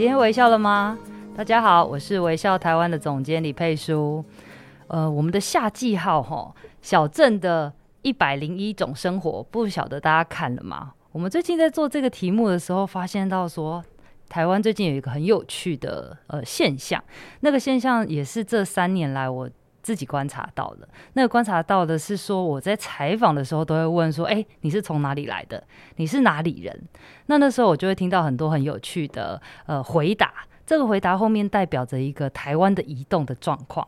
今天微笑了吗？大家好，我是微笑台湾的总监李佩书。呃，我们的夏季号哈，小镇的一百零一种生活，不晓得大家看了吗？我们最近在做这个题目的时候，发现到说，台湾最近有一个很有趣的呃现象，那个现象也是这三年来我。自己观察到的，那个观察到的是说，我在采访的时候都会问说：“哎，你是从哪里来的？你是哪里人？”那那时候我就会听到很多很有趣的呃回答。这个回答后面代表着一个台湾的移动的状况。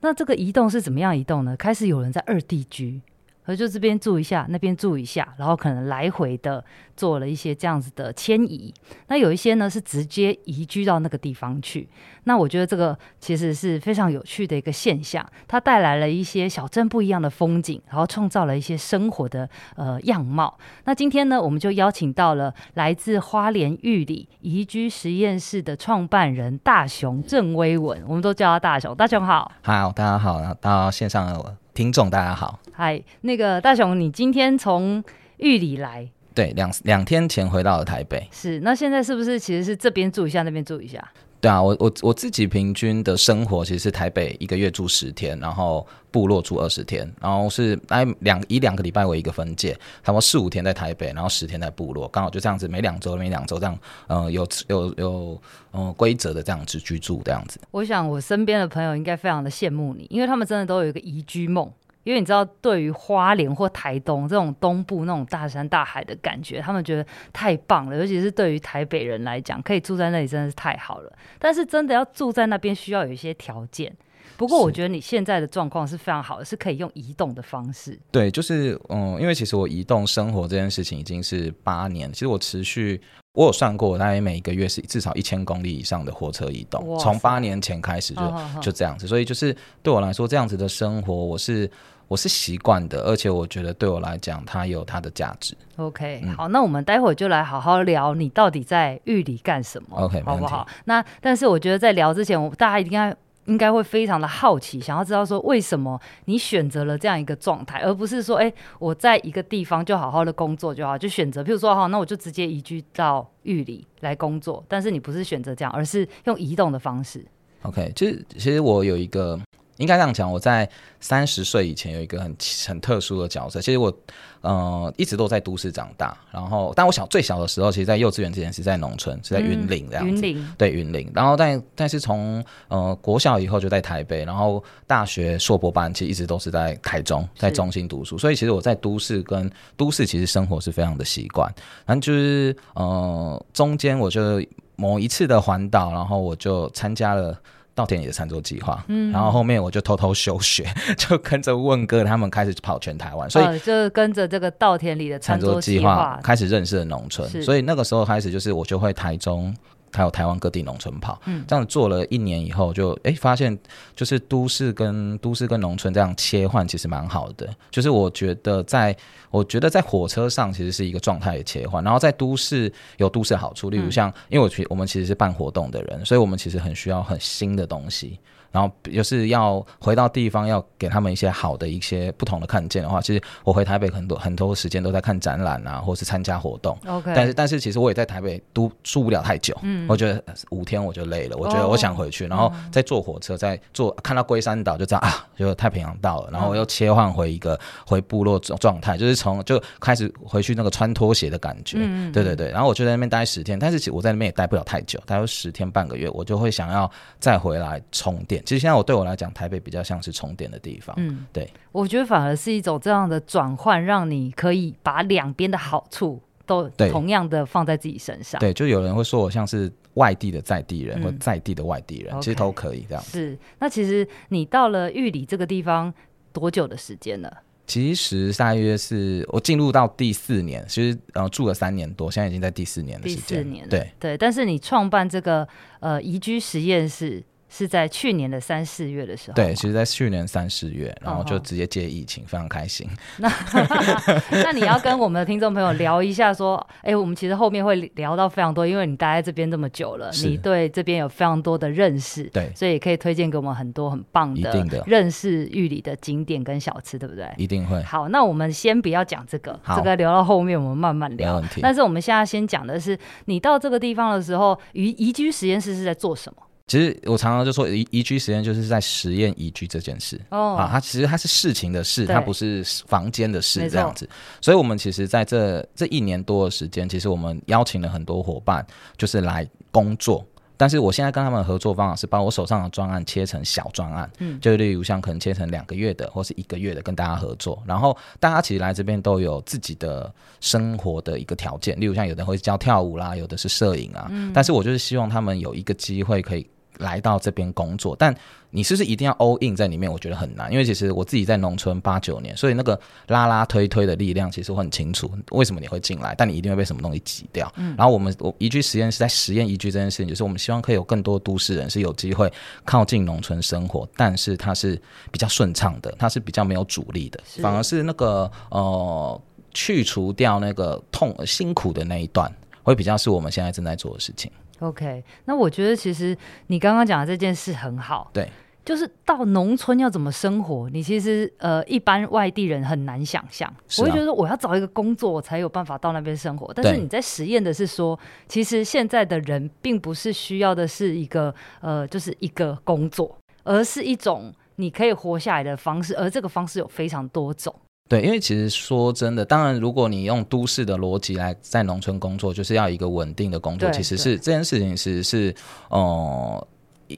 那这个移动是怎么样移动呢？开始有人在二地居。而就这边住一下，那边住一下，然后可能来回的做了一些这样子的迁移。那有一些呢是直接移居到那个地方去。那我觉得这个其实是非常有趣的一个现象，它带来了一些小镇不一样的风景，然后创造了一些生活的呃样貌。那今天呢，我们就邀请到了来自花莲玉里移居实验室的创办人大雄郑威文，我们都叫他大雄。大雄好，好，大家好，到线上的听众大家好。嗨，那个大雄，你今天从玉里来？对，两两天前回到了台北。是，那现在是不是其实是这边住一下，那边住一下？对啊，我我我自己平均的生活其实是台北一个月住十天，然后部落住二十天，然后是哎两以两个礼拜为一个分界，差不多四五天在台北，然后十天在部落，刚好就这样子，每两周每两周这样，嗯、有有有嗯规则的这样子居住这样子。我想我身边的朋友应该非常的羡慕你，因为他们真的都有一个移居梦。因为你知道，对于花莲或台东这种东部那种大山大海的感觉，他们觉得太棒了。尤其是对于台北人来讲，可以住在那里真的是太好了。但是真的要住在那边，需要有一些条件。不过我觉得你现在的状况是非常好的，是可以用移动的方式。对，就是嗯，因为其实我移动生活这件事情已经是八年。其实我持续，我有算过，大概每一个月是至少一千公里以上的火车移动。从八年前开始就就这样子，所以就是对我来说，这样子的生活，我是。我是习惯的，而且我觉得对我来讲，它有它的价值。OK，、嗯、好，那我们待会儿就来好好聊，你到底在狱里干什么？OK，好不好？那但是我觉得在聊之前，我大家应该应该会非常的好奇，想要知道说为什么你选择了这样一个状态，而不是说，哎、欸，我在一个地方就好好的工作就好，就选择，譬如说，好，那我就直接移居到狱里来工作。但是你不是选择这样，而是用移动的方式。OK，其实其实我有一个。应该这样讲，我在三十岁以前有一个很很特殊的角色。其实我，呃，一直都在都市长大。然后，但我小最小的时候，其实，在幼稚园之前是在农村，是在云林这样子。云林对云林。然后但但是从呃国小以后就在台北，然后大学硕博班其实一直都是在台中，在中心读书。所以其实我在都市跟都市其实生活是非常的习惯。然后就是呃中间我就某一次的环岛，然后我就参加了。稻田里的餐桌计划，嗯，然后后面我就偷偷休学，就跟着问哥他们开始跑全台湾，所以、呃、就跟着这个稻田里的餐桌计划开始认识了农村，所以那个时候开始就是我就会台中。还有台湾各地农村跑，嗯，这样做了一年以后就，就、欸、哎发现，就是都市跟都市跟农村这样切换其实蛮好的。就是我觉得在，我觉得在火车上其实是一个状态的切换，然后在都市有都市的好处，例如像，因为我去我们其实是办活动的人，所以我们其实很需要很新的东西。然后就是要回到地方，要给他们一些好的一些不同的看见的话，其实我回台北很多很多时间都在看展览啊，或是参加活动。OK，但是但是其实我也在台北都住不了太久，嗯，我觉得五天我就累了，我觉得我想回去，哦、然后再坐火车，再坐看到龟山岛就知道啊，就太平洋到了，然后我又切换回一个回部落状状态，就是从就开始回去那个穿拖鞋的感觉，嗯，对对对，然后我就在那边待十天，但是其实我在那边也待不了太久，待了十天半个月，我就会想要再回来充电。其实现在我对我来讲，台北比较像是充电的地方。嗯，对，我觉得反而是一种这样的转换，让你可以把两边的好处都同样的放在自己身上。对，就有人会说我像是外地的在地人，嗯、或在地的外地人，其实都可以这样。是，那其实你到了玉里这个地方多久的时间了？其实大约是我进入到第四年，其实呃住了三年多，现在已经在第四年的时间。第四年，对对。但是你创办这个呃宜居实验室。是在去年的三四月的时候，对，其实，在去年三四月，然后就直接接疫情，哦、非常开心。那 那你要跟我们的听众朋友聊一下，说，哎、欸，我们其实后面会聊到非常多，因为你待在这边这么久了，你对这边有非常多的认识，对，所以也可以推荐给我们很多很棒的认识玉里的景点跟小吃，对不对？一定会。好，那我们先不要讲这个，这个留到后面我们慢慢聊。但是我们现在先讲的是，你到这个地方的时候，宜宜居实验室是在做什么？其实我常常就说宜宜居实验就是在实验宜居这件事哦啊，它其实它是事情的事，它不是房间的事这样子。所以，我们其实在这这一年多的时间，其实我们邀请了很多伙伴，就是来工作。但是我现在跟他们的合作方法是把我手上的专案切成小专案，嗯，就例如像可能切成两个月的或是一个月的，跟大家合作。然后大家其实来这边都有自己的生活的一个条件，例如像有的人会教跳舞啦，有的是摄影啊。嗯，但是我就是希望他们有一个机会可以。来到这边工作，但你是不是一定要 all in 在里面？我觉得很难，因为其实我自己在农村八九年，所以那个拉拉推推的力量，其实我很清楚为什么你会进来，但你一定会被什么东西挤掉。嗯，然后我们我宜居实验室在实验宜居这件事情，就是我们希望可以有更多都市人是有机会靠近农村生活，但是它是比较顺畅的，它是比较没有阻力的，反而是那个呃去除掉那个痛辛苦的那一段，会比较是我们现在正在做的事情。OK，那我觉得其实你刚刚讲的这件事很好，对，就是到农村要怎么生活，你其实呃一般外地人很难想象。我会觉得我要找一个工作，我才有办法到那边生活。但是你在实验的是说，其实现在的人并不是需要的是一个呃，就是一个工作，而是一种你可以活下来的方式，而这个方式有非常多种。对，因为其实说真的，当然，如果你用都市的逻辑来在农村工作，就是要一个稳定的工作，其实是这件事情其实是，呃，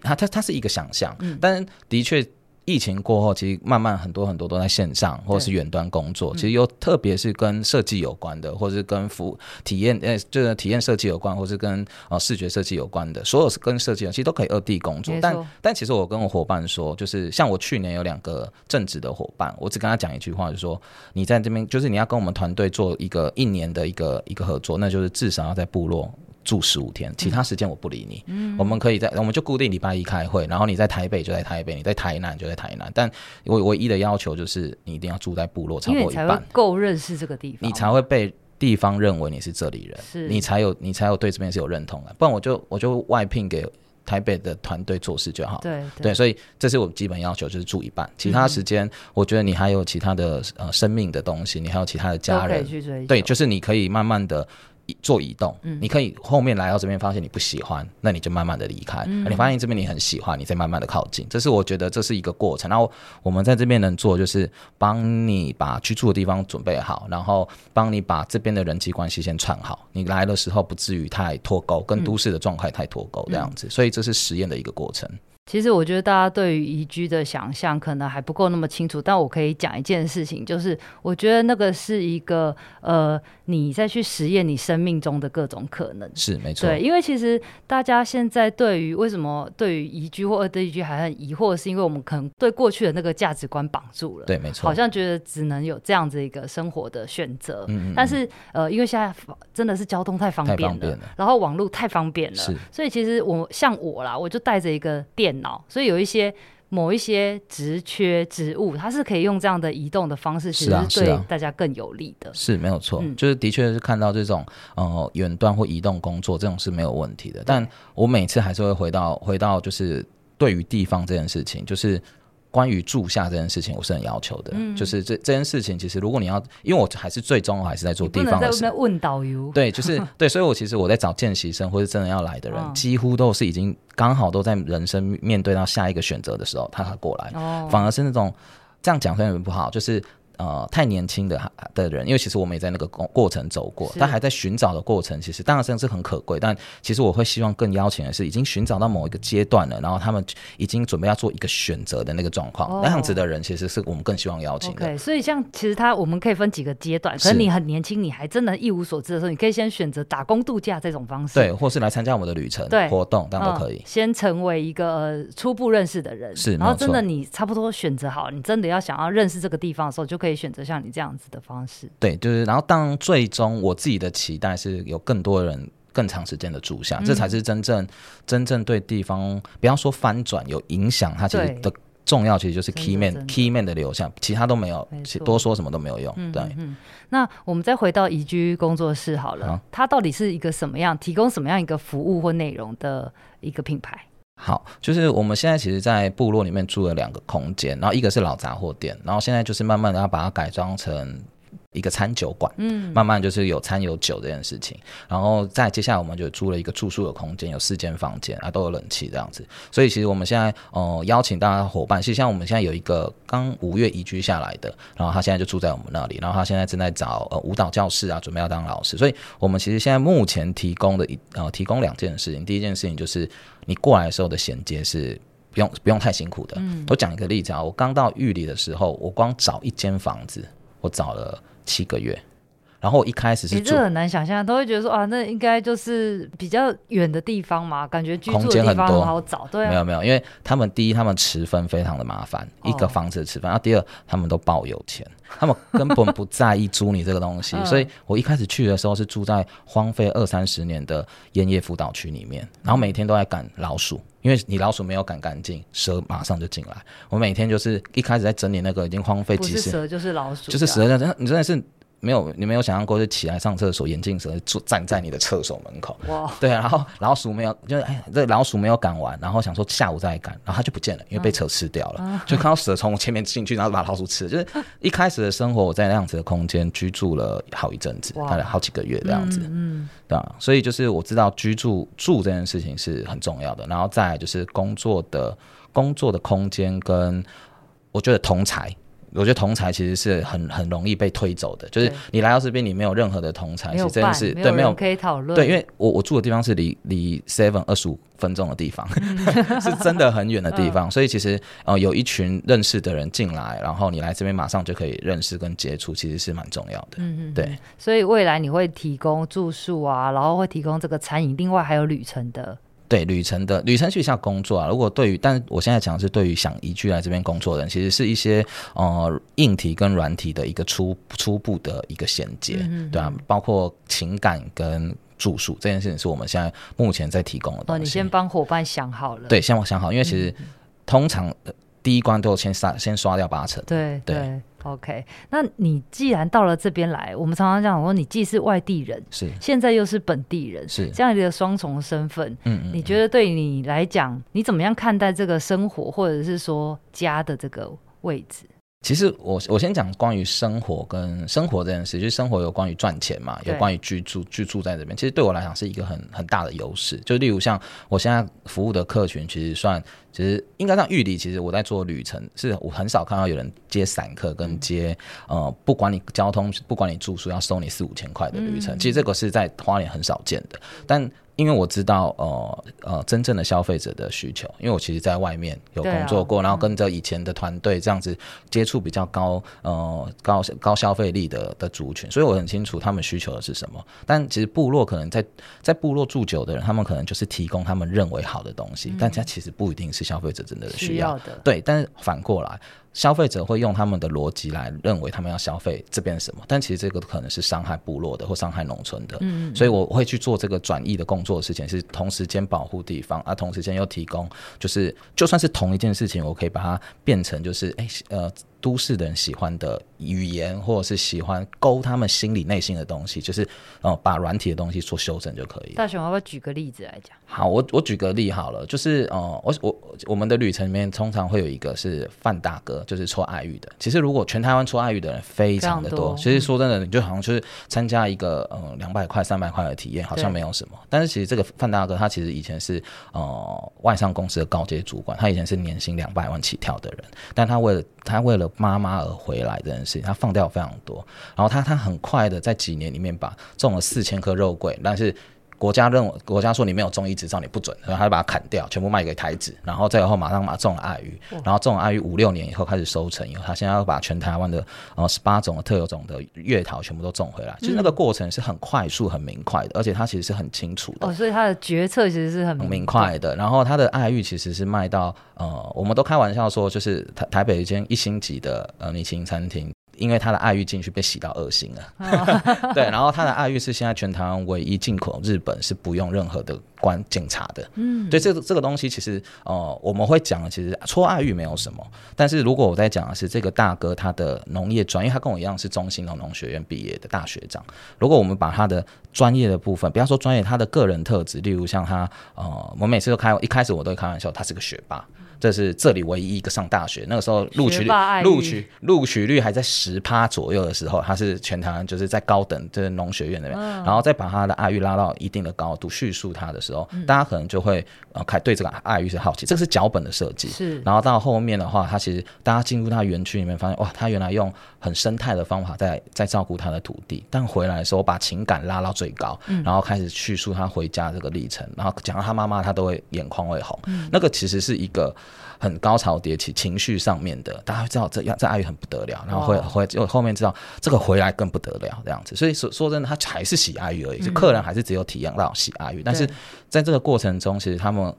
它它它是一个想象，嗯，但的确。疫情过后，其实慢慢很多很多都在线上或者是远端工作。其实又特别是跟设计有关的，或者是跟服务体验，呃，就是体验设计有关，或是跟呃视觉设计有关的，所有是跟设计的，其实都可以二地工作。但但其实我跟我伙伴说，就是像我去年有两个正职的伙伴，我只跟他讲一句话，就是说你在这边，就是你要跟我们团队做一个一年的一个一个合作，那就是至少要在部落。住十五天，其他时间我不理你。嗯，我们可以在，我们就固定礼拜一开会，然后你在台北就在台北，你在台南就在台南。但我唯一的要求就是，你一定要住在部落超过一半，够认识这个地方，你才会被地方认为你是这里人，是你才有你才有对这边是有认同的。不然我就我就外聘给台北的团队做事就好。对对，对，所以这是我们基本要求，就是住一半，其他时间我觉得你还有其他的呃生命的东西，你还有其他的家人，对，就是你可以慢慢的。做移动，嗯，你可以后面来到这边，发现你不喜欢，那你就慢慢的离开。嗯，你发现这边你很喜欢，你再慢慢的靠近。这是我觉得这是一个过程。然后我们在这边能做，就是帮你把居住的地方准备好，然后帮你把这边的人际关系先串好。你来的时候不至于太脱钩，跟都市的状态太脱钩这样子。所以这是实验的一个过程。其实我觉得大家对于宜居的想象可能还不够那么清楚，但我可以讲一件事情，就是我觉得那个是一个呃，你再去实验你生命中的各种可能。是没错。对，因为其实大家现在对于为什么对于宜居或二地宜居还很疑惑，是因为我们可能对过去的那个价值观绑住了。对，没错。好像觉得只能有这样子一个生活的选择。嗯嗯。但是呃，因为现在真的是交通太方便了，太方便了，然后网络太方便了，是。所以其实我像我啦，我就带着一个电。脑，所以有一些某一些职缺职务，它是可以用这样的移动的方式，其实是对大家更有利的。是，啊是，啊、是没有错，嗯，就是的确是看到这种呃远端或移动工作这种是没有问题的。但我每次还是会回到回到就是对于地方这件事情，就是。关于住下这件事情，我是很要求的。嗯、就是这这件事情，其实如果你要，因为我还是最终还是在做地方的事。在问导游。对，就是 对，所以我其实我在找见习生或是真的要来的人，哦、几乎都是已经刚好都在人生面对到下一个选择的时候，他才过来。哦。反而是那种这样讲虽然不好，就是。呃，太年轻的的人，因为其实我们也在那个过过程走过，他还在寻找的过程，其实当然这样是很可贵。但其实我会希望更邀请的是，已经寻找到某一个阶段了，然后他们已经准备要做一个选择的那个状况，那样子的人，其实是我们更希望邀请的。对，所以像其实他我们可以分几个阶段，可能你很年轻，你还真的一无所知的时候，你可以先选择打工度假这种方式，对，或是来参加我们的旅程对活动，当然都可以。先成为一个初步认识的人，是，然后真的你差不多选择好，你真的要想要认识这个地方的时候，就可以。可以选择像你这样子的方式。对，就是然后当最终我自己的期待是有更多人更长时间的住下，嗯、这才是真正真正对地方，不要说翻转有影响，它其实的。重要其实就是 key man key man 的流向，其他都没有，多说什么都没有用。对，嗯，嗯，那我们再回到宜居工作室好了，啊、它到底是一个什么样，提供什么样一个服务或内容的一个品牌？好，就是我们现在其实，在部落里面住了两个空间，然后一个是老杂货店，然后现在就是慢慢的要把它改装成。一个餐酒馆，嗯，慢慢就是有餐有酒这件事情，然后再接下来我们就租了一个住宿的空间，有四间房间啊，都有冷气这样子。所以其实我们现在呃邀请大家伙伴，其实像我们现在有一个刚五月移居下来的，然后他现在就住在我们那里，然后他现在正在找呃舞蹈教室啊，准备要当老师。所以我们其实现在目前提供的一呃提供两件事情，第一件事情就是你过来的时候的衔接是不用不用太辛苦的。嗯，我讲一个例子啊，我刚到玉里的时候，我光找一间房子，我找了。七个月，然后我一开始是住，你这很难想象，都会觉得说啊，那应该就是比较远的地方嘛，感觉居住的地方很好找，对啊，没有没有，因为他们第一，他们持分非常的麻烦，哦、一个房子持分，然后第二，他们都爆有钱，他们根本不在意租你这个东西，所以我一开始去的时候是住在荒废二三十年的烟叶辅导区里面，然后每天都在赶老鼠。因为你老鼠没有赶干净，蛇马上就进来。我每天就是一开始在整理那个已经荒废几十，不是蛇就是老鼠，就是蛇。真你真的是没有，你没有想象过，就起来上厕所，眼镜蛇就站在你的厕所门口。哇，对啊，然后老鼠没有，就是哎，这老鼠没有赶完，然后想说下午再赶，然后它就不见了，因为被蛇吃掉了。啊、就看到蛇从我前面进去，然后把老鼠吃了。就是一开始的生活，我在那样子的空间居住了好一阵子，大概好几个月这样子。嗯。嗯对啊，所以就是我知道居住住这件事情是很重要的，然后再来就是工作的工作的空间跟我觉得同侪。我觉得同才其实是很很容易被推走的，就是你来到这边，你没有任何的同才，其实真的是对没有可以讨论。对，因为我我住的地方是离离 Seven 二十五分钟的地方，是真的很远的地方，所以其实呃有一群认识的人进来，然后你来这边马上就可以认识跟接触，其实是蛮重要的。嗯嗯，对。所以未来你会提供住宿啊，然后会提供这个餐饮，另外还有旅程的。对旅程的旅程去下工作啊，如果对于，但我现在讲的是对于想移居来这边工作的人，其实是一些呃硬体跟软体的一个初初步的一个衔接，嗯、对啊，包括情感跟住宿这件事情是我们现在目前在提供的东西。哦，你先帮伙伴想好了。对，先我想好，因为其实通常第一关都先刷先刷掉八成。对对。对 OK，那你既然到了这边来，我们常常讲说，你既是外地人，是现在又是本地人，是这样一个双重身份。嗯，嗯嗯，你觉得对你来讲，你怎么样看待这个生活，或者是说家的这个位置？其实我我先讲关于生活跟生活这件事，就是生活有关于赚钱嘛，有关于居住居住在这边，其实对我来讲是一个很很大的优势。就例如像我现在服务的客群，其实算其实应该像玉里，其实我在做旅程，是我很少看到有人接散客跟接呃，不管你交通，不管你住宿，要收你四五千块的旅程，嗯、其实这个是在花莲很少见的，但。因为我知道，呃呃，真正的消费者的需求，因为我其实在外面有工作过，啊、然后跟着以前的团队这样子接触比较高，呃高高消费力的的族群，所以我很清楚他们需求的是什么。但其实部落可能在在部落住久的人，他们可能就是提供他们认为好的东西，嗯、但他其实不一定是消费者真的需要，需要的。对，但是反过来。消费者会用他们的逻辑来认为他们要消费这边什么，但其实这个可能是伤害部落的或伤害农村的，嗯，所以我会去做这个转移的工作的事情，是同时间保护地方，啊，同时间又提供，就是就算是同一件事情，我可以把它变成就是，哎，呃。都市的人喜欢的语言，或者是喜欢勾他们心里内心的东西，就是呃，把软体的东西做修正就可以。大雄，要不要举个例子来讲？好，我我举个例好了，就是呃，我我我们的旅程里面通常会有一个是范大哥，就是抽爱玉的。其实如果全台湾抽爱玉的人非常的多，多其实说真的，你就好像就是参加一个呃两百块、三百块的体验，好像没有什么。但是其实这个范大哥他其实以前是呃外商公司的高阶主管，他以前是年薪两百万起跳的人，但他为了他为了妈妈而回来这件事情，他放掉非常多，然后他他很快的在几年里面把种了四千棵肉桂，但是。国家认为，国家说你没有中医执照，你不准，然后他就把它砍掉，全部卖给台子，然后再以后马上马上种了爱玉，然后种了爱玉五六年以后开始收成，以后他现在要把全台湾的呃十八种的特有种的月桃全部都种回来，其实那个过程是很快速、很明快的，而且他其实是很清楚的。哦，所以他的决策其实是很明，很明快的。然后他的爱玉其实是卖到呃，我们都开玩笑说，就是台台北一间一星级的呃米其林餐厅。因为他的爱玉进去被洗到恶心了，哦、对，然后他的爱玉是现在全台湾唯一进口日本是不用任何的关检查的，嗯，对，这个这个东西其实呃我们会讲的其实搓爱玉没有什么，但是如果我在讲的是这个大哥他的农业专业，他跟我一样是中兴农农学院毕业的大学长，如果我们把他的专业的部分，不要说专业，他的个人特质，例如像他呃，我每次都开一开始我都会开玩笑，他是个学霸。这是这里唯一一个上大学，那个时候录取率录取录取率还在十趴左右的时候，他是全台湾就是在高等就是农学院那边，嗯、然后再把他的爱玉拉到一定的高度叙述他的时候，嗯、大家可能就会呃开对这个爱玉是好奇，这个是脚本的设计。是，然后到后面的话，他其实大家进入他园区里面发现，哇，他原来用很生态的方法在在照顾他的土地，但回来的时候把情感拉到最高，嗯、然后开始叙述他回家这个历程，然后讲到他妈妈，他都会眼眶会红，嗯、那个其实是一个。很高潮迭起，情绪上面的，大家知道这这爱玉很不得了，然后会会就后面知道这个回来更不得了这样子，所以说说真的，他还是喜爱玉而已，是、嗯、客人还是只有体验到喜爱玉，但是在这个过程中，其实他们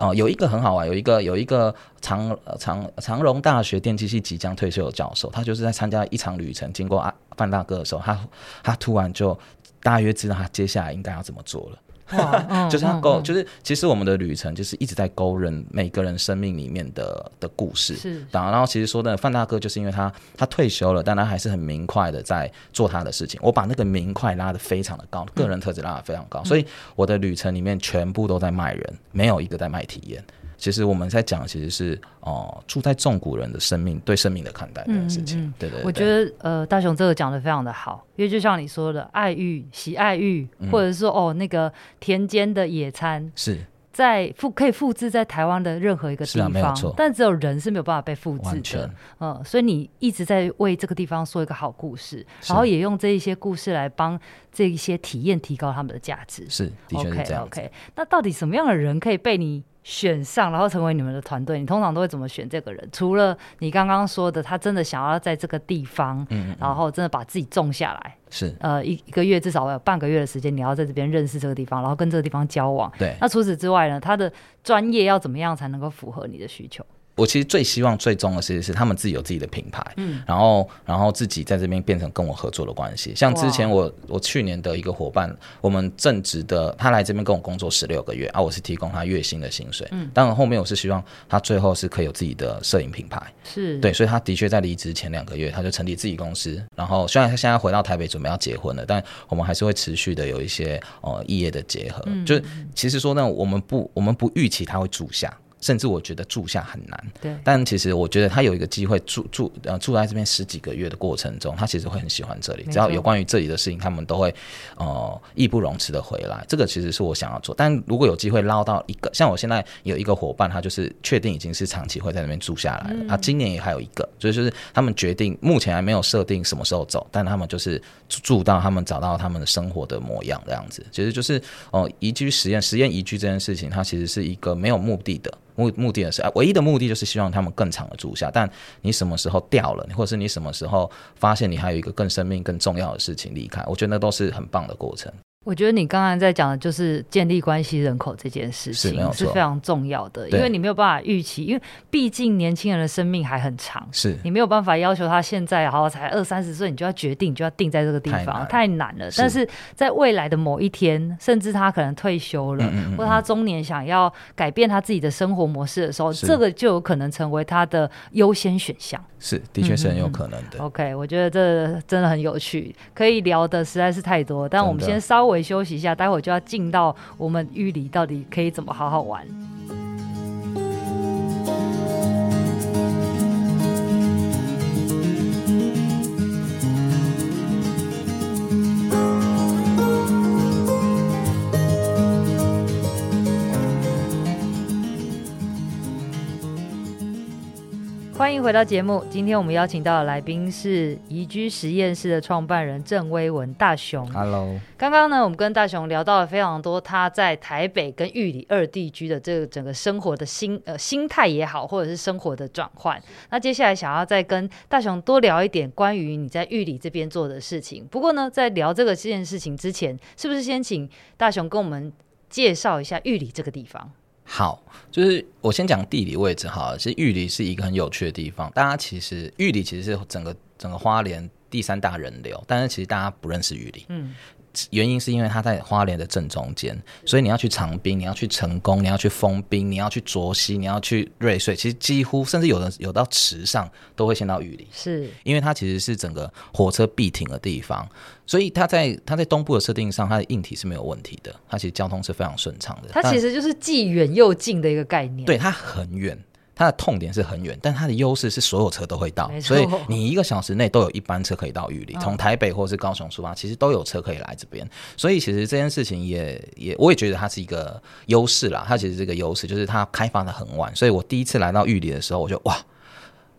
哦、有一个很好玩，有一个有一个长长长荣大学电机系即将退休的教授，他就是在参加一场旅程，经过啊范大哥的时候，他他突然就大约知道他接下来应该要怎么做了。哇，就是他勾，就是其实我们的旅程就是一直在勾人每个人生命里面的的故事。是，然后其实说的范大哥就是因为他他退休了，但他还是很明快的在做他的事情。我把那个明快拉的非常的高，个人特质拉的非常高，所以我的旅程里面全部都在卖人，没有一个在卖体验。其实我们在讲，其实是哦、呃，住在中古人的生命对生命的看待这件事情。嗯嗯、对，对对，我觉得呃，大雄这个讲的非常的好，因为就像你说的，爱欲、喜爱玉，嗯、或者是说哦，那个田间的野餐是在复可以复制在台湾的任何一个地方，但只有人是没有办法被复制的。嗯所以你一直在为这个地方说一个好故事，然后也用这一些故事来帮这一些体验提高他们的价值。是，的确是这样。OK，那到底什么样的人可以被你选上，然后成为你们的团队，你通常都会怎么选这个人？除了你刚刚说的，他真的想要在这个地方，嗯，嗯，然后真的把自己种下来，是，呃，一一个月至少有半个月的时间，你要在这边认识这个地方，然后跟这个地方交往。对，那除此之外呢，他的专业要怎么样才能够符合你的需求？我其实最希望最终的其实是他们自己有自己的品牌，嗯，然后然后自己在这边变成跟我合作的关系。像之前我我去年的一个伙伴，我们正职的他来这边跟我工作十六个月啊，我是提供他月薪的薪水，嗯，当然后面我是希望他最后是可以有自己的摄影品牌，是。对，所以他的确在离职前两个月他就成立自己公司，然后虽然他现在回到台北准备要结婚了，但我们还是会持续的有一些呃异业的结合，嗯，就是其实说呢，我们不我们不预期他会住下。甚至我觉得住下很难，对。但其实我觉得他有一个机会住住呃住在这边十几个月的过程中，他其实会很喜欢这里。只要有关于这里的事情，他们都会呃义不容辞的回来。这个其实是我想要做。但如果有机会捞到一个，像我现在有一个伙伴，他就是确定已经是长期会在那边住下来了。他、嗯、今年也还有一个，所以就是他们决定目前还没有设定什么时候走，但他们就是住到他们找到他们的生活的模样这样子。其实就是哦、呃、移居实验实验移居这件事情，它其实是一个没有目的的。目目的也是，唯一的目的就是希望他们更长的住下。但你什么时候掉了，或者是你什么时候发现你还有一个更生命更重要的事情离开，我觉得那都是很棒的过程。我觉得你刚刚在讲的就是建立关系人口这件事情是，是非常重要的，因为你没有办法预期，因为毕竟年轻人的生命还很长，是。你没有办法要求他现在好才二三十岁，你就要决定就要定在这个地方，太难，了。但是在未来的某一天，甚至他可能退休了，嗯嗯嗯。或者他中年想要改变他自己的生活模式的时候，是。这个就有可能成为他的优先选项。是，的确是很有可能的。OK，我觉得这真的很有趣，可以聊的实在是太多，但我们先稍微休息一下，待会就要进到我们玉里到底可以怎么好好玩。欢迎回到节目。今天我们邀请到的来宾是宜居实验室的创办人郑威文大雄。Hello。刚刚呢，我们跟大雄聊到了非常多他在台北跟玉里二地居的这个整个生活的心呃心态也好，或者是生活的转换。那接下来想要再跟大雄多聊一点关于你在玉里这边做的事情。不过呢，在聊这个这件事情之前，是不是先请大雄跟我们介绍一下玉里这个地方？好，就是我先讲地理位置哈。其实玉里是一个很有趣的地方，大家其实玉里其实是整个整个花莲第三大人流，但是其实大家不认识玉里。嗯。原因是因为它在花莲的正中间，所以你要去长滨，你要去成功，你要去丰滨，你要去卓溪，你要去瑞穗，其实几乎甚至有的有到池上都会先到玉里，是因为它其实是整个火车必停的地方，所以它在它在东部的设定上，它的硬体是没有问题的，它其实交通是非常顺畅的。它其实就是既远又近的一个概念，对，它很远。它的痛点是很远，但它的优势是所有车都会到，所以你一个小时内都有一班车可以到玉里，从、哦、台北或是高雄出发，其实都有车可以来这边。所以其实这件事情也也，我也觉得它是一个优势啦。它其实是一个优势，就是它开发的很晚。所以我第一次来到玉里的时候，我就哇，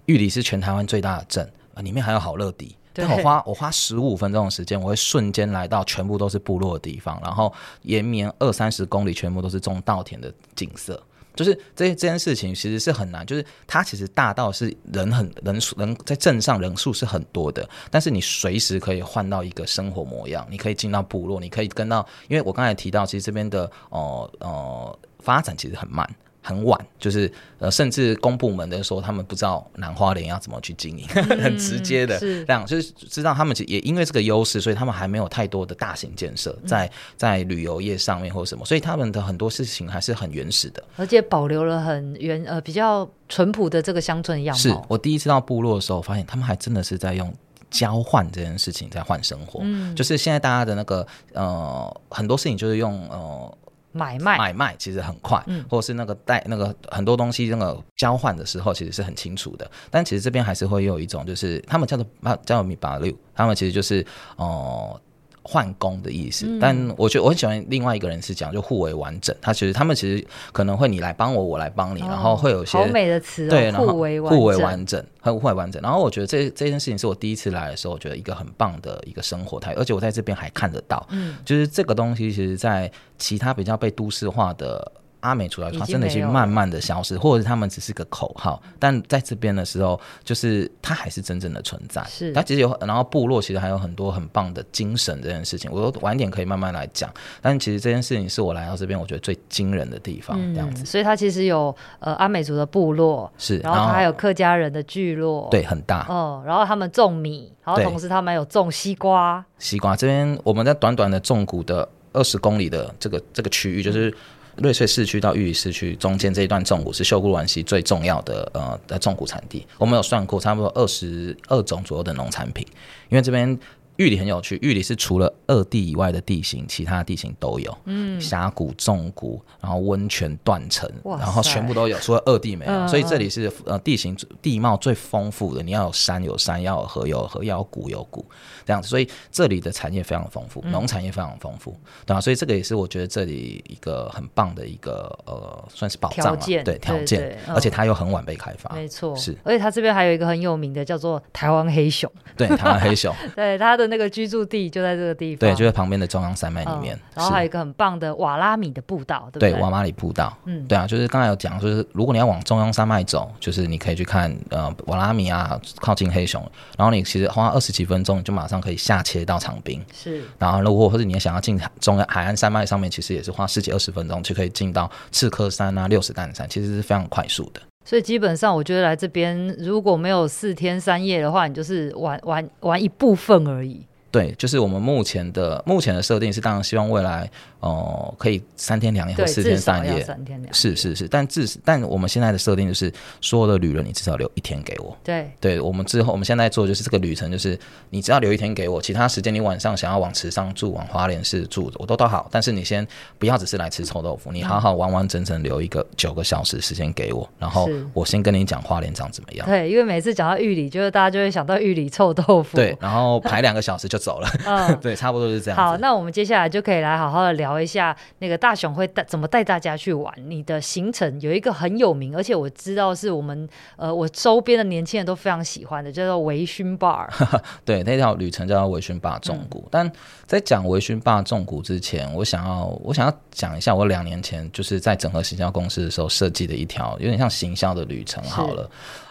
玉里是全台湾最大的镇啊，里面还有好乐迪。但我花我花十五分钟的时间，我会瞬间来到全部都是部落的地方，然后延绵二三十公里，全部都是种稻田的景色。就是这这件事情其实是很难，就是它其实大到是人很人数人在镇上人数是很多的，但是你随时可以换到一个生活模样，你可以进到部落，你可以跟到，因为我刚才提到，其实这边的哦哦、发展其实很慢。很晚，就是呃，甚至公部门的时候，他们不知道南花莲要怎么去经营，嗯、很直接的这样，就是知道他们也因为这个优势，所以他们还没有太多的大型建设在在旅游业上面或什么，所以他们的很多事情还是很原始的，而且保留了很原呃比较淳朴的这个乡村样貌。是我第一次到部落的时候，发现他们还真的是在用交换这件事情在换生活，嗯，就是现在大家的那个呃很多事情就是用呃。买卖买卖其实很快，嗯，或者是那个带那个很多东西那个交换的时候，其实是很清楚的。但其实这边还是会有一种，就是他们叫做叫做米巴六，他们其实就是哦。呃换工的意思，嗯、但我觉得我很喜欢另外一个人是讲就互为完整。他其实他们其实可能会你来帮我，我来帮你，哦、然后会有些好美的词、哦，对，互为互为完整，很互为完整。然后我觉得这这件事情是我第一次来的时候，我觉得一个很棒的一个生活态，而且我在这边还看得到，嗯，就是这个东西其实，在其他比较被都市化的。阿美族来说，真的已经慢慢的消失，或者是他们只是个口号。但在这边的时候，就是它还是真正的存在。是，它其实有，然后部落其实还有很多很棒的精神这件事情，我都晚点可以慢慢来讲。但其实这件事情是我来到这边，我觉得最惊人的地方，这样子。嗯、所以它其实有呃阿美族的部落，是，然后它还有客家人的聚落，对，很大。哦，然后他们种米，然后同时他们有种西瓜。西瓜这边，我们在短短的纵谷的二十公里的这个这个区域，就是。瑞穗市区到玉里市区中间这一段纵谷是秀姑峦溪最重要的呃的纵谷产地，我们有算过差不多二十二种左右的农产品，因为这边。玉里很有趣，玉里是除了二地以外的地形，其他地形都有，嗯，峡谷、纵谷，然后温泉断层，然后全部都有，除了二地没有，嗯、所以这里是呃地形地貌最丰富的。你要有山有山，要有河有河，要有谷有谷，这样子，所以这里的产业非常丰富，农产业非常丰富，嗯、对吧？所以这个也是我觉得这里一个很棒的一个呃，算是保障嘛，对条件，而且它又很晚被开发，没错，是，而且它这边还有一个很有名的叫做台湾黑熊，对，台湾黑熊，对它的。那个居住地就在这个地方，对，就在旁边的中央山脉里面，嗯。然后还有一个很棒的瓦拉米的步道，对不对？对，瓦拉里步道，嗯，对啊，就是刚才有讲，就是如果你要往中央山脉走，就是你可以去看呃瓦拉米啊，靠近黑熊，然后你其实花二十几分钟，你就马上可以下切到长滨。是，然后如果或者你想要进中央海岸山脉上面，其实也是花十几二十分钟就可以进到赤科山啊、六十担山，其实是非常快速的。所以基本上，我觉得来这边如果没有四天三夜的话，你就是玩玩玩一部分而已。对，就是我们目前的目前的设定是，当然希望未来。哦、呃，可以三天两夜或四天三夜，三天两夜是是是，但至但我们现在的设定就是，所有的旅人你至少留一天给我。对，对我们之后我们现在做就是这个旅程，就是你只要留一天给我，其他时间你晚上想要往池上住，往花莲市住，我都都好。但是你先不要只是来吃臭豆腐，你好好完完整整留一个九个小时时间给我，然后我先跟你讲花莲长怎么样。对，因为每次讲到玉里，就是大家就会想到玉里臭豆腐。对，然后排两个小时就走了。嗯，对，差不多是这样。好，那我们接下来就可以来好好的聊一下那个。大熊会带怎么带大家去玩？你的行程有一个很有名，而且我知道是我们呃我周边的年轻人都非常喜欢的，叫做微醺 bar。对，那条旅程叫做微醺 bar 纵谷。嗯、但在讲微醺 bar 纵谷之前，我想要我想要讲一下我两年前就是在整合行销公司的时候设计的一条有点像行销的旅程。好了，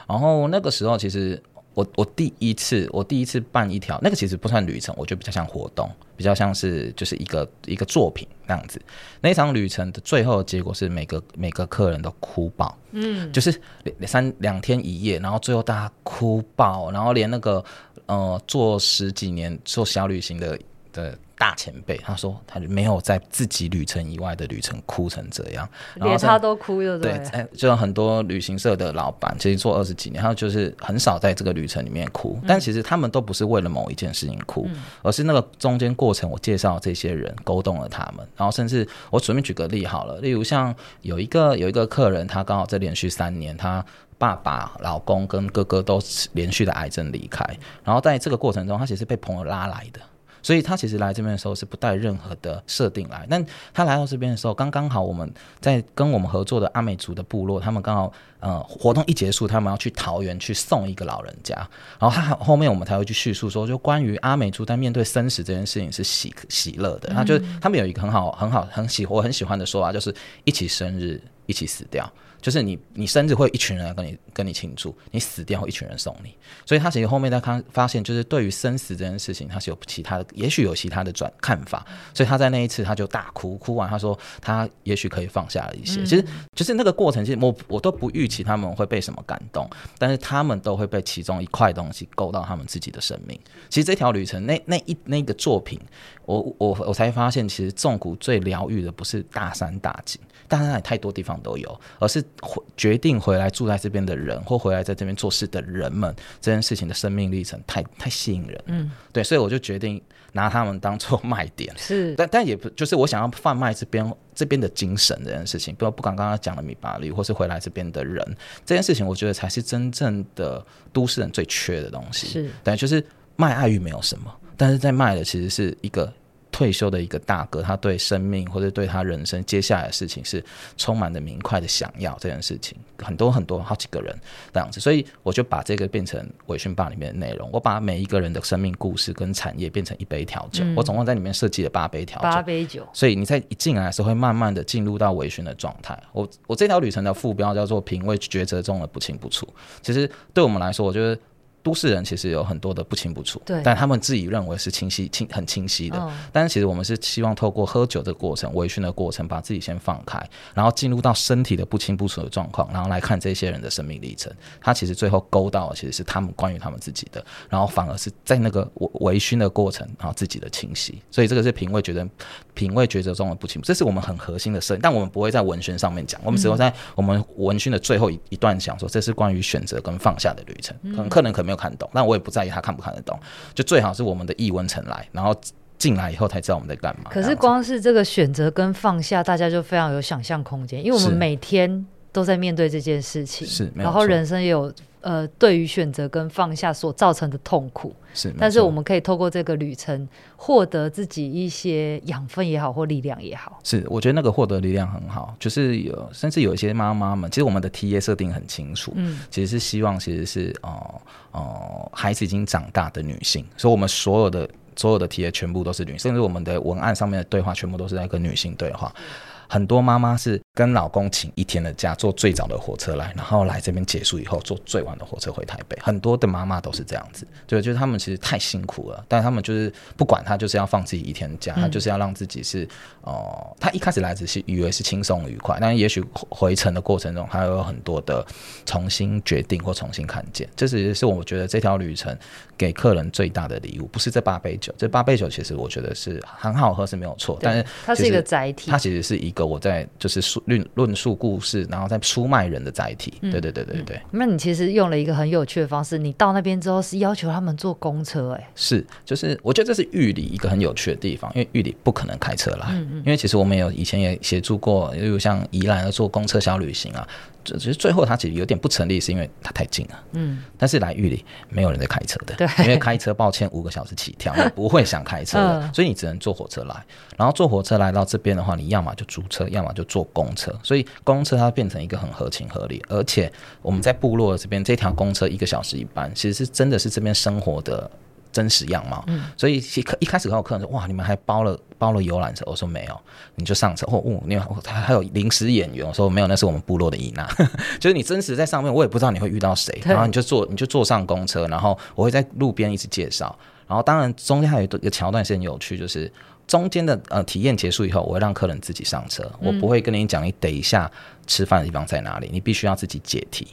然后那个时候其实。我我第一次我第一次办一条那个其实不算旅程，我觉得比较像活动，比较像是就是一个一个作品那样子。那场旅程的最后的结果是每个每个客人都哭爆，嗯，就是三两天一夜，然后最后大家哭爆，然后连那个呃做十几年做小旅行的的。大前辈，他说他没有在自己旅程以外的旅程哭成这样，连他都哭了。对，哎，就很多旅行社的老板，其实做二十几年，他就是很少在这个旅程里面哭。嗯、但其实他们都不是为了某一件事情哭，嗯、而是那个中间过程，我介绍这些人勾动了他们。然后甚至我随便举个例好了，例如像有一个有一个客人，他刚好在连续三年，他爸爸、老公跟哥哥都连续的癌症离开，然后在这个过程中，他其实是被朋友拉来的。所以他其实来这边的时候是不带任何的设定来，但他来到这边的时候，刚刚好我们在跟我们合作的阿美族的部落，他们刚好呃活动一结束，他们要去桃园去送一个老人家，然后他后面我们才会去叙述说，就关于阿美族在面对生死这件事情是喜喜乐的，那就是他们有一个很好很好很喜我很喜欢的说法，就是一起生日，一起死掉。就是你，你生日会有一群人来跟你跟你庆祝，你死掉会一群人送你，所以他其实后面他看发现，就是对于生死这件事情，他是有其他的，也许有其他的转看法，所以他在那一次他就大哭，哭完他说他也许可以放下了一些，其实就是那个过程，其实我我都不预期他们会被什么感动，但是他们都会被其中一块东西勾到他们自己的生命。其实这条旅程那那一那个作品，我我我才发现，其实纵谷最疗愈的不是大山大景。当然，太多地方都有，而是决定回来住在这边的人，或回来在这边做事的人们，这件事情的生命历程太太吸引人。嗯，对，所以我就决定拿他们当做卖点。是，但但也不就是我想要贩卖这边这边的精神这件事情，不不管刚刚讲的米巴利，或是回来这边的人，这件事情，我觉得才是真正的都市人最缺的东西。是，对，就是卖爱欲没有什么，但是在卖的其实是一个。退休的一个大哥，他对生命或者对他人生接下来的事情是充满的明快的想要这件事情，很多很多好几个人这样子，所以我就把这个变成微醺吧里面的内容。我把每一个人的生命故事跟产业变成一杯调酒，嗯、我总共在里面设计了八杯调酒，八杯酒。所以你在一进来的时候会慢慢的进入到微醺的状态。我我这条旅程的副标叫做“品味抉择中的不清不楚”。其实对我们来说，我觉得。都市人其实有很多的不清不楚，对，但他们自己认为是清晰、清很清晰的。哦、但是其实我们是希望透过喝酒的过程、微醺的过程，把自己先放开，然后进入到身体的不清不楚的状况，然后来看这些人的生命历程。他其实最后勾到的其实是他们关于他们自己的，然后反而是在那个微醺的过程，然后自己的清晰。所以这个是品味觉得品味抉择中的不清，这是我们很核心的设定。但我们不会在文宣上面讲，我们只会在我们文宣的最后一一段讲说，这是关于选择跟放下的旅程。可能客人可能没有看懂，但我也不在意他看不看得懂，就最好是我们的译文层来，然后进来以后才知道我们在干嘛。可是光是这个选择跟放下，大家就非常有想象空间，因为我们每天都在面对这件事情，是，然后人生也有。呃，对于选择跟放下所造成的痛苦，是，但是我们可以透过这个旅程获得自己一些养分也好，或力量也好。是，我觉得那个获得力量很好，就是有，甚至有一些妈妈们，其实我们的 TA 设定很清楚，嗯，其实是希望，其实是哦哦、呃呃，孩子已经长大的女性，所以我们所有的所有的 TA 全部都是女性，甚至我们的文案上面的对话全部都是在跟女性对话。很多妈妈是跟老公请一天的假，坐最早的火车来，然后来这边结束以后坐最晚的火车回台北。很多的妈妈都是这样子，对，就是他们其实太辛苦了，但他们就是不管他，就是要放自己一天假，他就是要让自己是哦、呃，他一开始来只是以为是轻松愉快，但也许回程的过程中还有很多的重新决定或重新看见。这只是我觉得这条旅程给客人最大的礼物，不是这八杯酒，这八杯酒其实我觉得是很好喝是没有错，但是它是一个载体，它其实是一个。我在就是论论述故事，然后再出卖人的载体。对对对对对。那你其实用了一个很有趣的方式，你到那边之后是要求他们坐公车，哎，是，就是我觉得这是玉里一个很有趣的地方，因为玉里不可能开车来，因为其实我们有以前也协助过，例如像宜兰要坐公车小旅行啊。只是最后它其实有点不成立，是因为它太近了。嗯，但是来玉里没有人在开车的，对，因为开车抱歉五个小时起跳，你不会想开车的，呃、所以你只能坐火车来。然后坐火车来到这边的话，你要么就租车，要么就坐公车。所以公车它变成一个很合情合理，而且我们在部落这边这条公车一个小时一班，其实是真的是这边生活的。真实样貌。嗯、所以一一开始跟我客人说，哇，你们还包了包了游览车，我说没有，你就上车。哦，哦你还还有临时演员，我说没有，那是我们部落的伊娜，就是你真实在上面，我也不知道你会遇到谁，然后你就坐你就坐上公车，然后我会在路边一直介绍，然后当然中间还有一个桥段是很有趣，就是。中间的呃体验结束以后，我会让客人自己上车，我不会跟你讲，你等一下吃饭的地方在哪里，你必须要自己解题。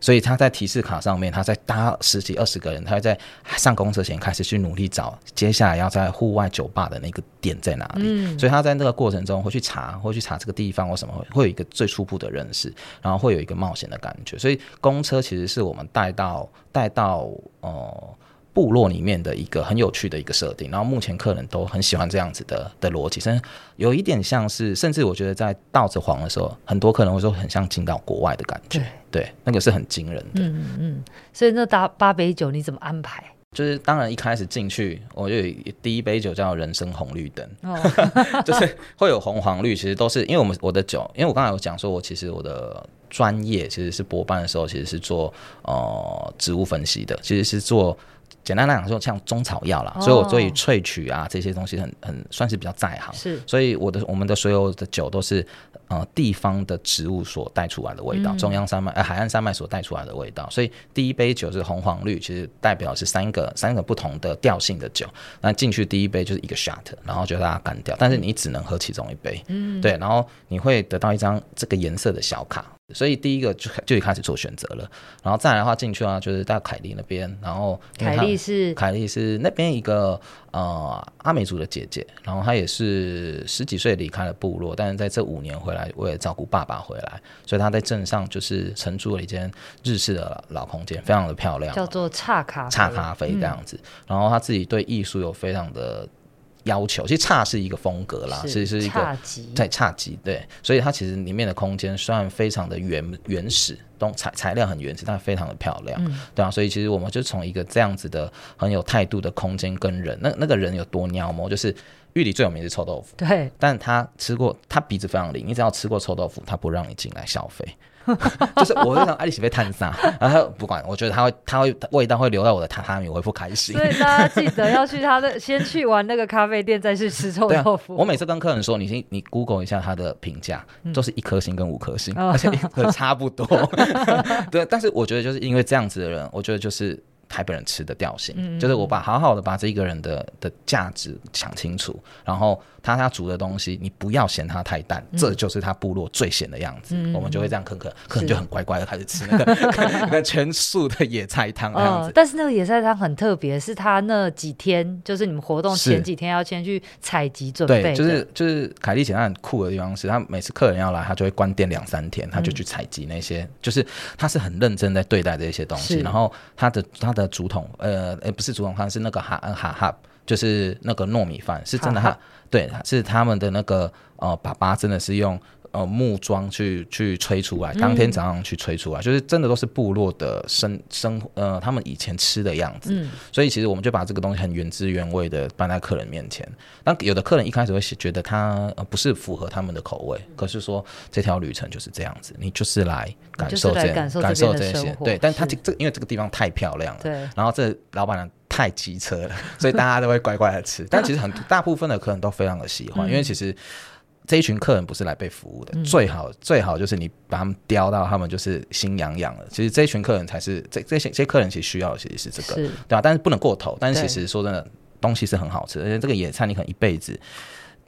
所以他在提示卡上面，他在搭十几二十个人，他会在上公车前开始去努力找接下来要在户外酒吧的那个点在哪里。嗯，所以他在那个过程中会去查，会去查这个地方或什么会会有一个最初步的认识，然后会有一个冒险的感觉。所以公车其实是我们带到带到呃。部落里面的一个很有趣的一个设定，然后目前客人都很喜欢这样子的的逻辑，甚至有一点像是，甚至我觉得在稻子黄的时候，很多客人会说很像进到国外的感觉，对，对，那个是很惊人的。嗯嗯，所以那搭八杯酒你怎么安排？就是当然一开始进去，我就有第一杯酒叫人生红绿灯，哦、就是会有红黄绿，其实都是因为我们我的酒，因为我刚才有讲说，我其实我的专业其实是博班的时候，其实是做呃植物分析的，其实是做。简单来讲说，像中草药啦，哦、所以我对于萃取啊这些东西很很算是比较在行。是，所以我的我们的所有的酒都是呃地方的植物所带出来的味道，嗯、中央山脉呃海岸山脉所带出来的味道。所以第一杯酒是红黄绿，其实代表是三个三个不同的调性的酒。那进去第一杯就是一个 shot，然后就大家干掉，但是你只能喝其中一杯。嗯，对，然后你会得到一张这个颜色的小卡。所以第一个就就开始做选择了，然后再来的话进去啊，就是到凯莉那边，然后凯莉是凯莉是那边一个呃阿美族的姐姐，然后她也是十几岁离开了部落，但是在这五年回来为了照顾爸爸回来，所以她在镇上就是承租了一间日式的老空间，非常的漂亮，叫做差咖差咖啡这样子，嗯、然后她自己对艺术有非常的。要求其实差是一个风格啦，其实是一个在差级对，所以它其实里面的空间虽然非常的原原始，东材材料很原始，但非常的漂亮，嗯、对啊，所以其实我们就从一个这样子的很有态度的空间跟人，那那个人有多鸟毛，就是玉里最有名是臭豆腐，对，但他吃过，他鼻子非常灵，你只要吃过臭豆腐，他不让你进来消费。就是我就想爱丽丝被探杀，然后不管，我觉得他会，他会味道会留在我的榻榻米，我会不开心。所以大家记得要去他的，先去玩那个咖啡店，再去吃臭豆腐。啊、我每次跟客人说，你先你 Google 一下他的评价，都是一颗星跟五颗星，嗯、而且差不多。对，但是我觉得就是因为这样子的人，我觉得就是。台北人吃的调性，嗯。嗯，就是我把好好的把这一个人的的价值想清楚，然后他他煮的东西，你不要嫌他太淡，嗯、这就是他部落最咸的样子，我们就会这样啃啃，可能就很乖乖的开始吃那个 那个全素的野菜汤这样子。呃、但是那个野菜汤很特别，是他那几天就是你们活动前几天要先去采集准备，对，就是就是凯莉姐她很酷的地方是，她每次客人要来，她就会关店两三天，她就去采集那些，嗯、就是她是很认真在对待这些东西，然后她的她。的竹筒，呃，呃，不是竹筒饭，是那个哈哈哈，就是那个糯米饭，是真的哈，哈对，是他们的那个呃，爸爸真的是用。呃，木桩去去吹出来，当天早上去吹出来，嗯、就是真的都是部落的生生呃，他们以前吃的样子。嗯，所以其实我们就把这个东西很原汁原味的搬在客人面前。但有的客人一开始会觉得它不是符合他们的口味，可是说这条旅程就是这样子，你就是来感受这感受这些。对，但他这这因为这个地方太漂亮了，对，然后这老板娘太机车了，所以大家都会乖乖的吃。但其实很大部分的客人都非常的喜欢，嗯、因为其实。这一群客人不是来被服务的，嗯、最好最好就是你把他们叼到，他们就是心痒痒了。其实这一群客人才是这这些这些客人其实需要的其实是这个，对吧、啊？但是不能过头。但是其实说真的，对东西是很好吃，而且这个野菜你可能一辈子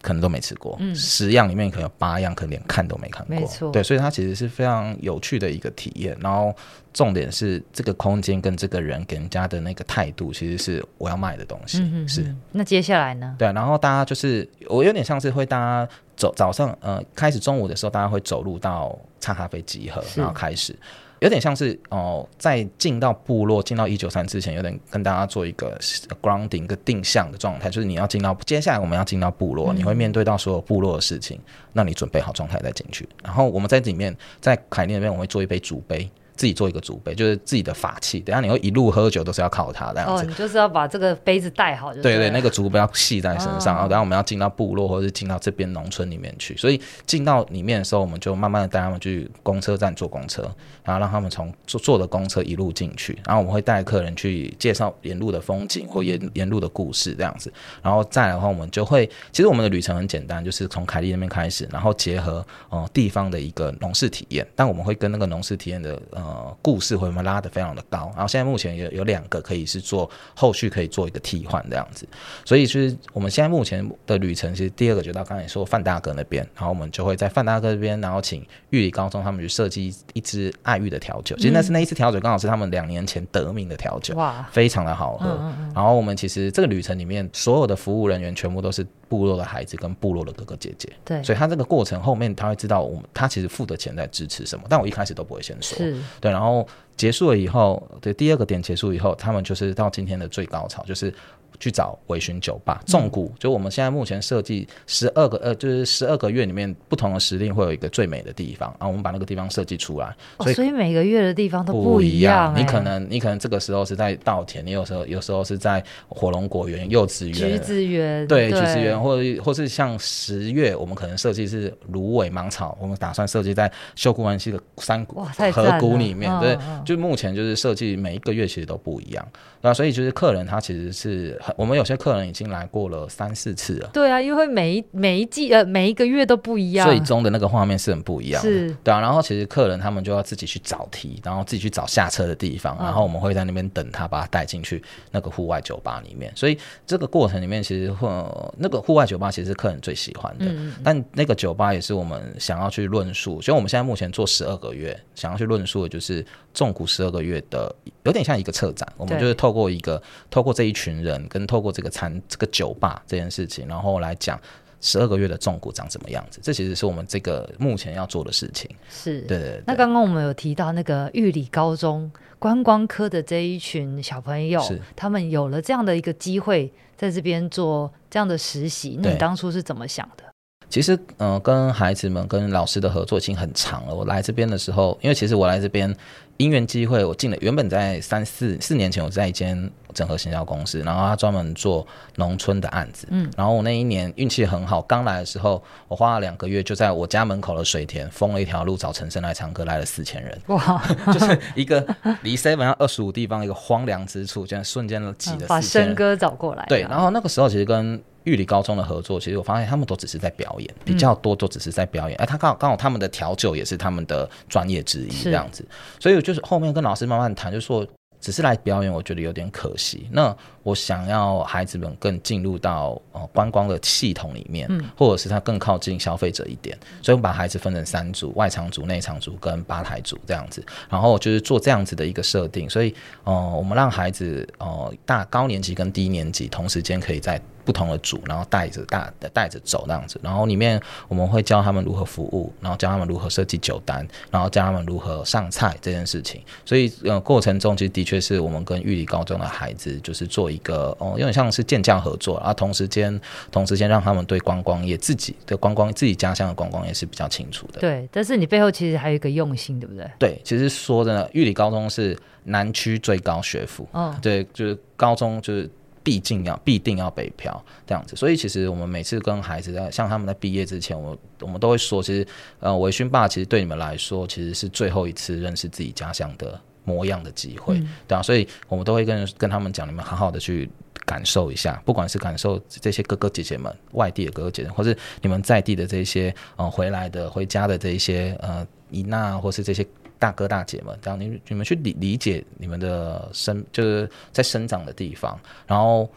可能都没吃过，嗯、十样里面可能有八样可能连看都没看过，没错。对，所以它其实是非常有趣的一个体验。然后重点是这个空间跟这个人给人家的那个态度，其实是我要卖的东西。嗯、哼哼是。那接下来呢？对，然后大家就是我有点像是会大家。走早上，呃，开始中午的时候，大家会走路到茶咖啡集合，然后开始，有点像是哦、呃，在进到部落、进到一九三之前，有点跟大家做一个 grounding、一个定向的状态，就是你要进到接下来我们要进到部落，嗯、你会面对到所有部落的事情，那你准备好状态再进去。然后我们在里面，在凯利那边，我会做一杯主杯。自己做一个祖辈，就是自己的法器。等下你会一路喝酒都是要靠它这样子。哦，你就是要把这个杯子带好就对。对对，那个竹杯要系在身上，哦、然后等下我们要进到部落或者是进到这边农村里面去。所以进到里面的时候，我们就慢慢的带他们去公车站坐公车，然后让他们从坐坐的公车一路进去。然后我们会带客人去介绍沿路的风景或沿沿路的故事这样子。然后再来的话，我们就会其实我们的旅程很简单，就是从凯利那边开始，然后结合呃地方的一个农事体验，但我们会跟那个农事体验的呃故事会我们拉得非常的高。然后现在目前有有两个可以是做后续可以做一个替换这样子，所以就是我们现在目前的旅程，其实第二个就到刚才说范大哥那边，然后我们就会在范大哥这边，然后请玉里高中他们去设计一支爱玉的调酒，其实那是那一支调酒刚好是他们两年前得名的调酒，哇，非常的好喝。然后我们其实这个旅程里面所有的服务人员全部都是部落的孩子跟部落的哥哥姐姐，对，所以他这个过程后面他会知道我们他其实付的钱在支持什么，但我一开始都不会先说，对，然后结束了以后，对，第二个点结束以后，他们就是到今天的最高潮，就是。去找微醺酒吧，纵谷，就我们现在目前设计十二个呃，就是十二个月里面不同的时令会有一个最美的地方啊，我们把那个地方设计出来，所以、哦、所以每个月的地方都不一样。你可能你可能这个时候是在稻田，你有时候有时候是在火龙果园、柚子园、橘子园，对，对橘子园，或者或是像十月，我们可能设计是芦苇芒草，我们打算设计在秀姑湾溪的山谷河谷里面，对，就目前就是设计每一个月其实都不一样。那所以就是客人他其实是很，我们有些客人已经来过了三四次了。对啊，因为每一每一季呃每一个月都不一样，最终的那个画面是很不一样的。是，对啊。然后其实客人他们就要自己去找题，然后自己去找下车的地方，然后我们会在那边等他，把他带进去那个户外酒吧里面。所以这个过程里面其实会那个户外酒吧其实是客人最喜欢的。嗯。但那个酒吧也是我们想要去论述，所以我们现在目前做十二个月，想要去论述的就是中古十二个月的，有点像一个策展，我们就是透。透过一个，透过这一群人，跟透过这个餐这个酒吧这件事情，然后来讲十二个月的重谷长什么样子。这其实是我们这个目前要做的事情。是，对，对，对。那刚刚我们有提到那个玉里高中观光科的这一群小朋友，他们有了这样的一个机会，在这边做这样的实习。那你当初是怎么想的？其实，嗯、呃，跟孩子们、跟老师的合作已经很长了。我来这边的时候，因为其实我来这边。因缘机会，我进了。原本在三四四年前，我在一间整合行销公司，然后他专门做农村的案子。嗯，然后我那一年运气很好，刚来的时候，我花了两个月，就在我家门口的水田封了一条路，找陈生来唱歌，来了四千人。哇，就是一个 离 seven 要二十五地方一个荒凉之处，就瞬间挤了四千人，把生哥找过来。对，然后那个时候其实跟玉里高中的合作，其实我发现他们都只是在表演，比较多都只是在表演。哎、嗯，他刚好刚好他们的调酒也是他们的专业之一，这样子。所以就是后面跟老师慢慢谈，就说。只是来表演，我觉得有点可惜。那我想要孩子们更进入到呃观光的系统里面，嗯，或者是他更靠近消费者一点，所以我们把孩子分成三组：外场组、内场组跟吧台组这样子。然后就是做这样子的一个设定，所以呃，我们让孩子呃大高年级跟低年级同时间可以在。不同的组，然后带着大带着走那样子，然后里面我们会教他们如何服务，然后教他们如何设计酒单，然后教他们如何上菜这件事情。所以呃，过程中其实的确是我们跟玉里高中的孩子就是做一个哦，有点像是健将合作，然后同时间同时间让他们对观光业自己的观光自己家乡的观光业是比较清楚的。对，但是你背后其实还有一个用心，对不对？对，其实说真的，玉里高中是南区最高学府，嗯，对，就是高中就是。毕竟要必定要北漂。这样子，所以其实我们每次跟孩子在像他们在毕业之前，我我们都会说，其实呃，维勋爸其实对你们来说，其实是最后一次认识自己家乡的模样的机会，嗯、对啊，所以我们都会跟跟他们讲，你们好好的去感受一下，不管是感受这些哥哥姐姐们，外地的哥哥姐姐，或是你们在地的这些呃回来的回家的这一些呃姨娜，或是这些。大哥大姐们，这样你你们去理理解你们的生，就是在生长的地方，然后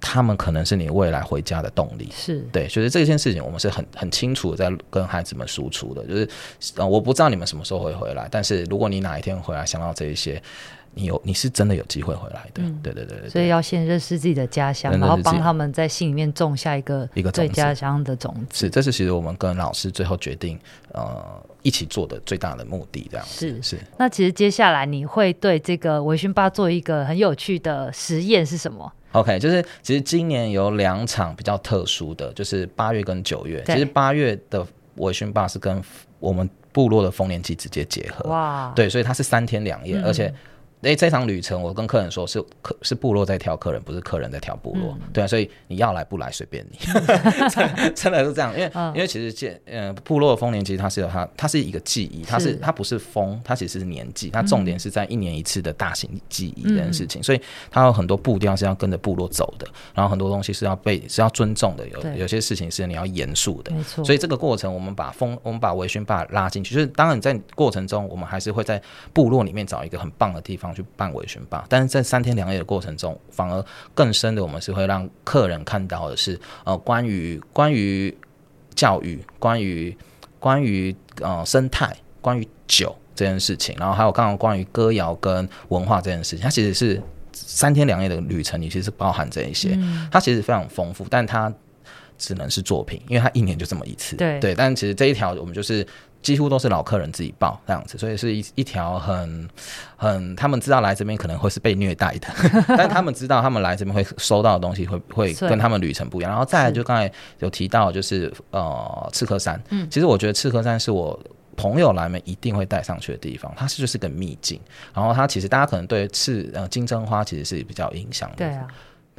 他们可能是你未来回家的动力，是对，所以这件事情我们是很很清楚的在跟孩子们输出的，就是呃我不知道你们什么时候会回来，但是如果你哪一天回来想到这一些。你有，你是真的有机会回来的，嗯、对，对对对。所以要先认识自己的家乡，然后帮他们在心里面种下一个一个对家乡的种子。是，这是其实我们跟老师最后决定，呃，一起做的最大的目的，这样是是。那其实接下来你会对这个微醺吧做一个很有趣的实验是什么？OK，就是其实今年有两场比较特殊的，就是八月跟九月。其实八月的微醺吧是跟我们部落的丰年祭直接结合。哇，对，所以它是三天两夜，嗯、而且。哎，这场旅程我跟客人说是客是部落在挑客人，不是客人在挑部落，嗯、对啊，所以你要来不来随便你，真的是这样，因为、嗯、因为其实这呃部落的丰年其实它是有它它是一个记忆，它是，是。它不是丰，它其实是年纪，它重点是在一年一次的大型记忆这件事情，嗯、所以它有很多步调是要跟着部落走的，然后很多东西是要被是要尊重的，有有些事情是你要严肃的，没错，所以这个过程我们把风我们把微醺爸拉进去，就是当然在过程中我们还是会在部落里面找一个很棒的地方。去办微醺吧，但是在三天两夜的过程中，反而更深的，我们是会让客人看到的是，呃，关于关于教育，关于关于呃生态，关于酒这件事情，然后还有刚刚关于歌谣跟文化这件事情，它其实是三天两夜的旅程，里其实是包含这一些，嗯、它其实非常丰富，但它只能是作品，因为它一年就这么一次，对。对，但其实这一条我们就是。几乎都是老客人自己报这样子，所以是一一条很很，他们知道来这边可能会是被虐待的，但他们知道他们来这边会收到的东西会会跟他们旅程不一样。然后再来就刚才有提到就是呃刺客山，嗯，其实我觉得刺客山是我朋友来们一定会带上去的地方，它是就是个秘境。然后它其实大家可能对刺呃金针花其实是比较有印象的，对啊。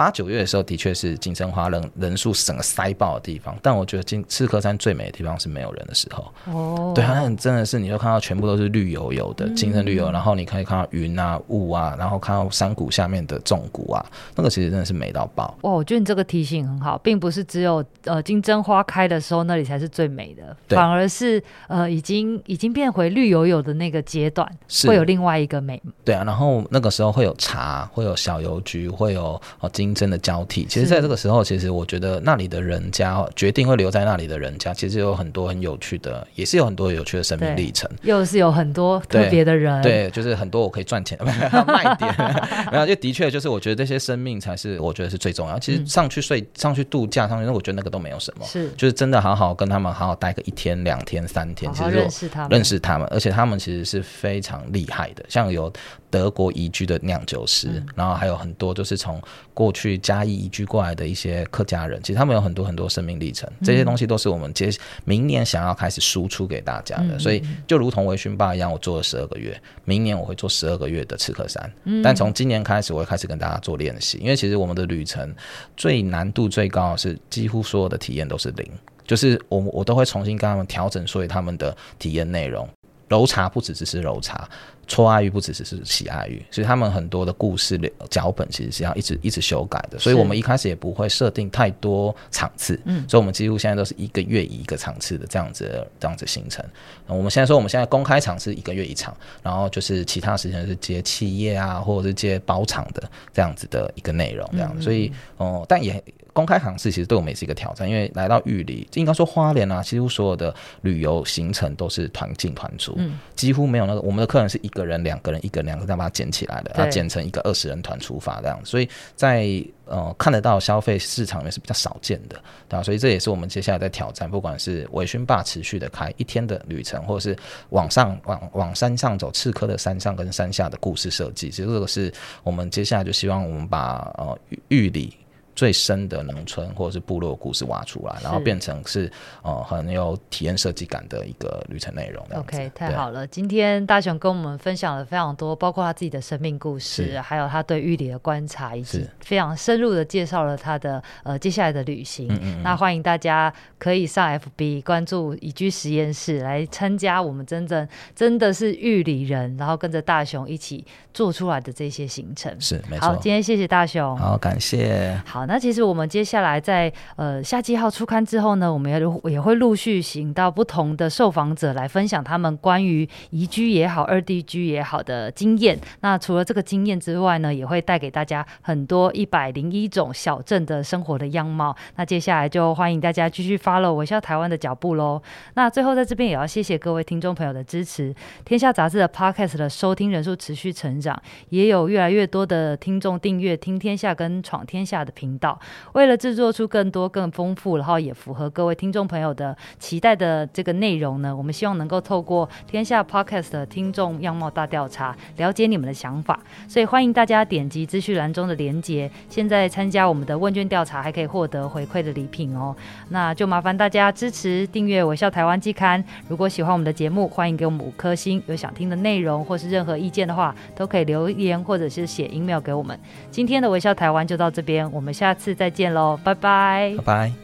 八九月的时候，的确是金针花人人数整个塞爆的地方。但我觉得金赤科山最美的地方是没有人的时候。哦，对，它真的是，你就看到全部都是绿油油的金针绿油，嗯、然后你可以看到云啊雾啊，然后看到山谷下面的重谷啊，那个其实真的是美到爆。哇，我觉得你这个提醒很好，并不是只有呃金针花开的时候那里才是最美的，反而是呃已经已经变回绿油油的那个阶段，会有另外一个美。对啊，然后那个时候会有茶，会有小邮局，会有哦金。真的交替，其实，在这个时候，其实我觉得那里的人家决定会留在那里的人家，其实有很多很有趣的，也是有很多有趣的生命历程，又是有很多特别的人。对，对，就是很多我可以赚钱 卖点，没有，就的确就是我觉得这些生命才是我觉得是最重要。其实上去睡、上去度假、上去，那我觉得那个都没有什么，是。就是真的好好跟他们好好待个一天、两天、三天，其实认识他们，认识他们，而且他们其实是非常厉害的，像有德国移居的酿酒师，嗯、然后还有很多就是从过去嘉义移居过来的一些客家人，其实他们有很多很多生命历程，这些东西都是我们接明年想要开始输出给大家的。嗯、所以就如同微醺吧一样，我做了十二个月，明年我会做十二个月的刺客山。嗯、但从今年开始，我会开始跟大家做练习，因为其实我们的旅程最难度最高的是几乎所有的体验都是零，就是我我都会重新跟他们调整，所以他们的体验内容。揉茶不只只是揉茶，搓爱玉不只只是喜爱玉，所以他们很多的故事脚本其实是要一直一直修改的。所以我们一开始也不会设定太多场次，嗯，所以我们几乎现在都是一个月一个场次的这样子这样子行程。我们现在说我们现在公开场是一个月一场，然后就是其他时间是接企业啊，或者是接包场的这样子的一个内容，这样。嗯、所以哦、呃，但也。公开场次其实对我们也是一个挑战，因为来到玉里，应该说花莲啊，几乎所有的旅游行程都是团进团出，嗯、几乎没有那个我们的客人是一个人、两个人、一个人两个人把它捡起来的，它剪成一个二十人团出发这样，所以在呃看得到消费市场里面是比较少见的，对吧？所以这也是我们接下来在挑战，不管是微醺吧持续的开一天的旅程，或者是往上往往山上走刺客的山上跟山下的故事设计，其实这个是我们接下来就希望我们把呃玉里。最深的农村或者是部落故事挖出来，然后变成是呃很有体验设计感的一个旅程内容。OK，太好了！今天大雄跟我们分享了非常多，包括他自己的生命故事，还有他对玉里的观察，以及非常深入的介绍了他的呃接下来的旅行。那欢迎大家可以上 FB 关注宜居实验室来参加我们真正真的是玉里人，然后跟着大雄一起做出来的这些行程。是，没错。好，今天谢谢大雄。好，感谢。好。那其实我们接下来在呃夏季号出刊之后呢，我们也也会陆续请到不同的受访者来分享他们关于移居也好、二地居也好的经验。那除了这个经验之外呢，也会带给大家很多一百零一种小镇的生活的样貌。那接下来就欢迎大家继续 follow 微笑台湾的脚步喽。那最后在这边也要谢谢各位听众朋友的支持。天下杂志的 podcast 的收听人数持续成长，也有越来越多的听众订阅听天下跟闯天下的频频道。为了制作出更多、更丰富，然后也符合各位听众朋友的期待的这个内容呢，我们希望能够透过天下 Podcast 的听众样貌大调查，了解你们的想法。所以欢迎大家点击资讯栏中的连接，现在参加我们的问卷调查，还可以获得回馈的礼品哦。那就麻烦大家支持订阅《微笑台湾季刊》。如果喜欢我们的节目，欢迎给我们五颗星。有想听的内容或是任何意见的话，都可以留言或者是写 email 给我们。今天的微笑台湾就到这边，我们下次再见喽，拜拜，拜拜。